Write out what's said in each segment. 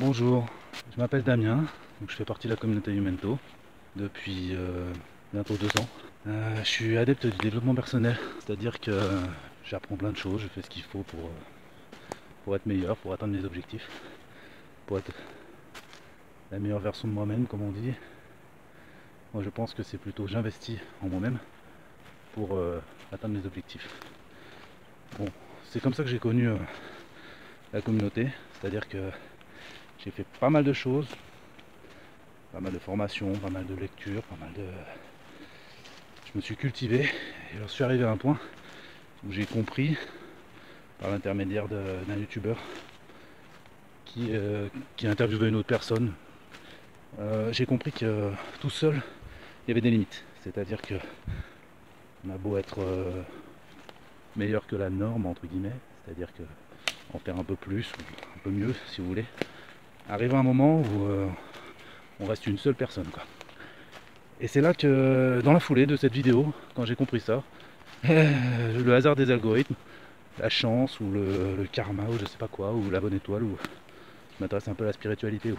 Bonjour, je m'appelle Damien, je fais partie de la communauté Humento depuis euh, bientôt deux ans. Euh, je suis adepte du développement personnel, c'est-à-dire que j'apprends plein de choses, je fais ce qu'il faut pour, euh, pour être meilleur, pour atteindre mes objectifs, pour être la meilleure version de moi-même, comme on dit. Moi je pense que c'est plutôt j'investis en moi-même pour atteindre mes objectifs. Bon, c'est comme ça que j'ai connu la communauté, c'est-à-dire que j'ai fait pas mal de choses, pas mal de formations, pas mal de lectures, pas mal de. Je me suis cultivé et j'en suis arrivé à un point où j'ai compris, par l'intermédiaire d'un youtubeur qui, euh, qui interviewait une autre personne, euh, j'ai compris que tout seul, il y avait des limites. C'est-à-dire que on a beau être euh, meilleur que la norme, entre guillemets, c'est-à-dire que en faire un peu plus ou un peu mieux si vous voulez, arrive un moment où euh, on reste une seule personne. Quoi. Et c'est là que, dans la foulée de cette vidéo, quand j'ai compris ça, le hasard des algorithmes, la chance ou le, karma ou je sais pas quoi, ou la bonne étoile, ou je m'intéresse un peu à la spiritualité ou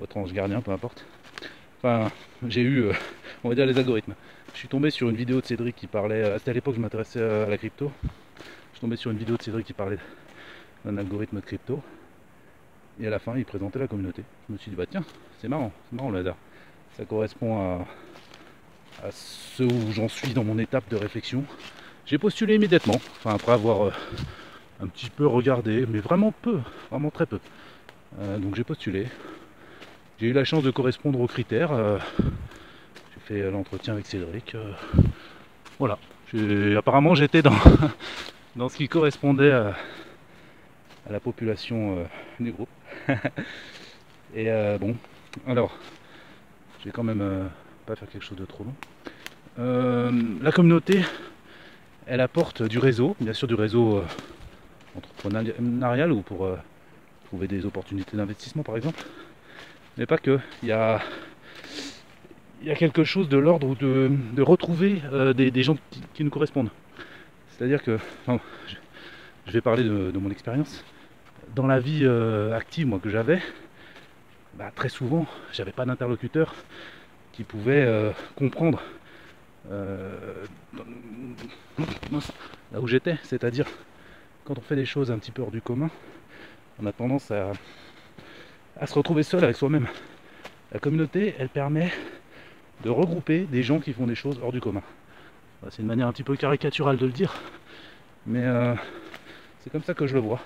au ange gardien, peu importe. Enfin, j'ai eu, euh, on va dire, les algorithmes. Je suis tombé sur une vidéo de Cédric qui parlait, euh, c'était à l'époque que je m'intéressais à la crypto. Je suis tombé sur une vidéo de Cédric qui parlait d'un algorithme de crypto. Et à la fin, il présentait la communauté. Je me suis dit, bah tiens, c'est marrant, c'est marrant le hasard. Ça correspond à, ce où j'en suis dans mon étape de réflexion. J'ai postulé immédiatement, enfin après avoir euh, un petit peu regardé, mais vraiment peu, vraiment très peu. Euh, donc j'ai postulé. J'ai eu la chance de correspondre aux critères. Euh, j'ai fait l'entretien avec Cédric. voilà. Apparemment j'étais dans, dans ce qui correspondait à, la population euh, du groupe. et euh, bon, alors, je vais quand même euh, pas faire quelque chose de trop long. la communauté, elle apporte du réseau, bien sûr du réseau entrepreneurial ou pour trouver des opportunités d'investissement par exemple. Mais pas que. Il y a, il y a quelque chose de l'ordre de, de retrouver des, gens qui, nous correspondent. C'est-à-dire que, je vais parler de, mon expérience. Dans la vie euh, active moi que j'avais, bah, très souvent, j'avais pas d'interlocuteur qui pouvait euh, comprendre euh, là où j'étais. C'est-à-dire, quand on fait des choses un petit peu hors du commun, on a tendance à, à se retrouver seul avec soi-même. La communauté, elle permet de regrouper des gens qui font des choses hors du commun. C'est une manière un petit peu caricaturale de le dire, mais c'est comme ça que je le vois.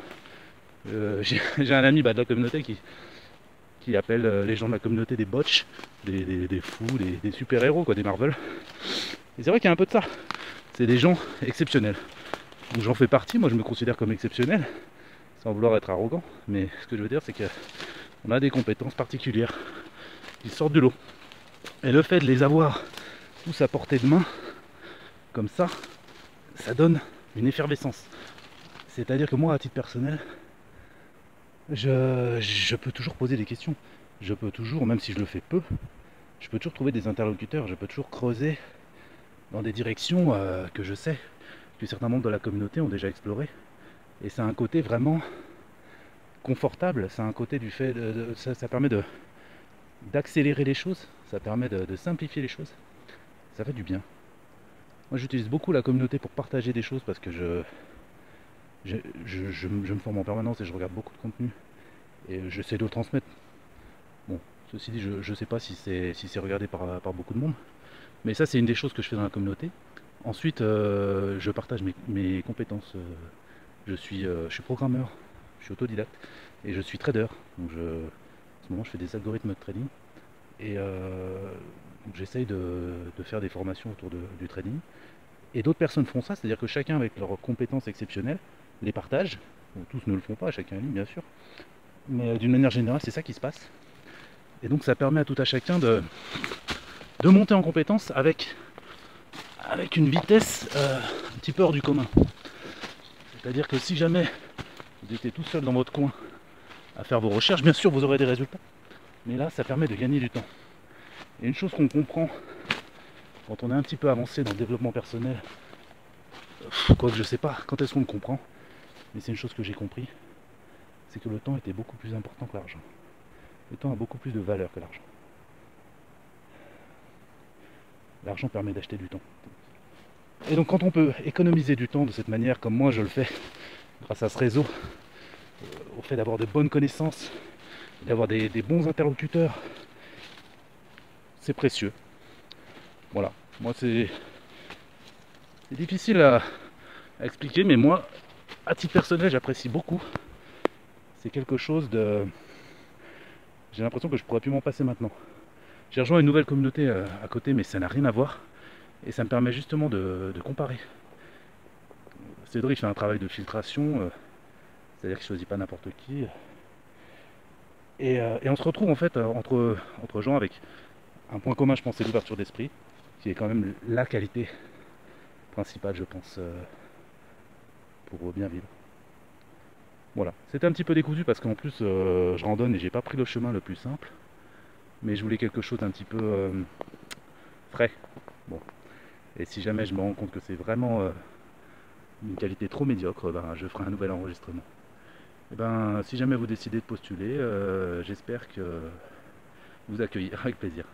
Euh, j'ai un ami bah, de la communauté qui, appelle euh, les gens de la communauté des botches, des, fous, des, super-héros, des Marvel. Et c'est vrai qu'il y a un peu de ça. C'est des gens exceptionnels. Donc j'en fais partie, moi je me considère comme exceptionnel, sans vouloir être arrogant, mais ce que je veux dire c'est qu'on a des compétences particulières qui sortent du lot. Et le fait de les avoir tous à portée de main, comme ça, ça donne une effervescence. C'est-à-dire que moi, à titre personnel, je, peux toujours poser des questions. Je peux toujours, même si je le fais peu, je peux toujours trouver des interlocuteurs, je peux toujours creuser dans des directions euh, que je sais que certains membres de la communauté ont déjà exploré. Et c'est un côté vraiment confortable, c'est un côté du fait, de, ça, permet d'accélérer les choses, ça permet de simplifier les choses, ça fait du bien. Moi j'utilise beaucoup la communauté pour partager des choses parce que je, je, me forme en permanence et je regarde beaucoup de contenu et j'essaie de le transmettre. Bon, ceci dit, je ne sais pas si c'est regardé par, beaucoup de monde, mais ça c'est une des choses que je fais dans la communauté. Ensuite, euh, je partage mes, compétences. Euh, je suis, euh, je suis programmeur, je suis autodidacte et je suis trader. Donc en ce moment, je fais des algorithmes de trading et j'essaye de, faire des formations autour du trading. Et d'autres personnes font ça, c'est-à-dire que chacun avec leurs compétences exceptionnelles les partagent. tous ne le font pas, chacun lui bien sûr. Mais euh, d'une manière générale, c'est ça qui se passe. Et donc ça permet à tout à chacun de, de monter en compétence avec, avec une vitesse euh, un petit peu hors du commun. C'est-à-dire que si jamais vous étiez tout seul dans votre coin à faire vos recherches, bien sûr vous aurez des résultats. Mais là, ça permet de gagner du temps. Et une chose qu'on comprend quand on est un petit peu avancé dans le développement personnel, quoi que je sais pas, quand est-ce qu'on le comprend? Mais c'est une chose que j'ai compris, c'est que le temps était beaucoup plus important que l'argent. le temps a beaucoup plus de valeur que l'argent. L'argent permet d'acheter du temps. Et donc quand on peut économiser du temps de cette manière, comme moi je le fais, grâce à ce réseau, euh, au fait d'avoir de bonnes connaissances, d'avoir des, bons interlocuteurs, c'est précieux. Voilà, moi c'est difficile à, expliquer, mais moi, à titre personnel, j'apprécie beaucoup. C'est quelque chose de... J'ai l'impression que je pourrais plus m'en passer maintenant. J'ai rejoint une nouvelle communauté euh, à côté, mais ça n'a rien à voir. Et ça me permet justement de, comparer. Cédric fait un travail de filtration, euh, c'est-à-dire qu'il ne choisit pas n'importe qui. Euh, et, on se retrouve en fait entre, entre gens avec un point commun, je pense, c'est l'ouverture d'esprit, qui est quand même la qualité principale, je pense, bien vivre. Voilà, c'était un petit peu décousu parce qu'en plus je randonne et j'ai pas pris le chemin le plus simple mais je voulais quelque chose d'un petit peu euh, frais. Bon. Et si jamais je me rends compte que c'est vraiment euh, une qualité trop médiocre, ben, je ferai un nouvel enregistrement. Et eh ben, si jamais vous décidez de postuler, euh, j'espère que vous accueillir avec plaisir.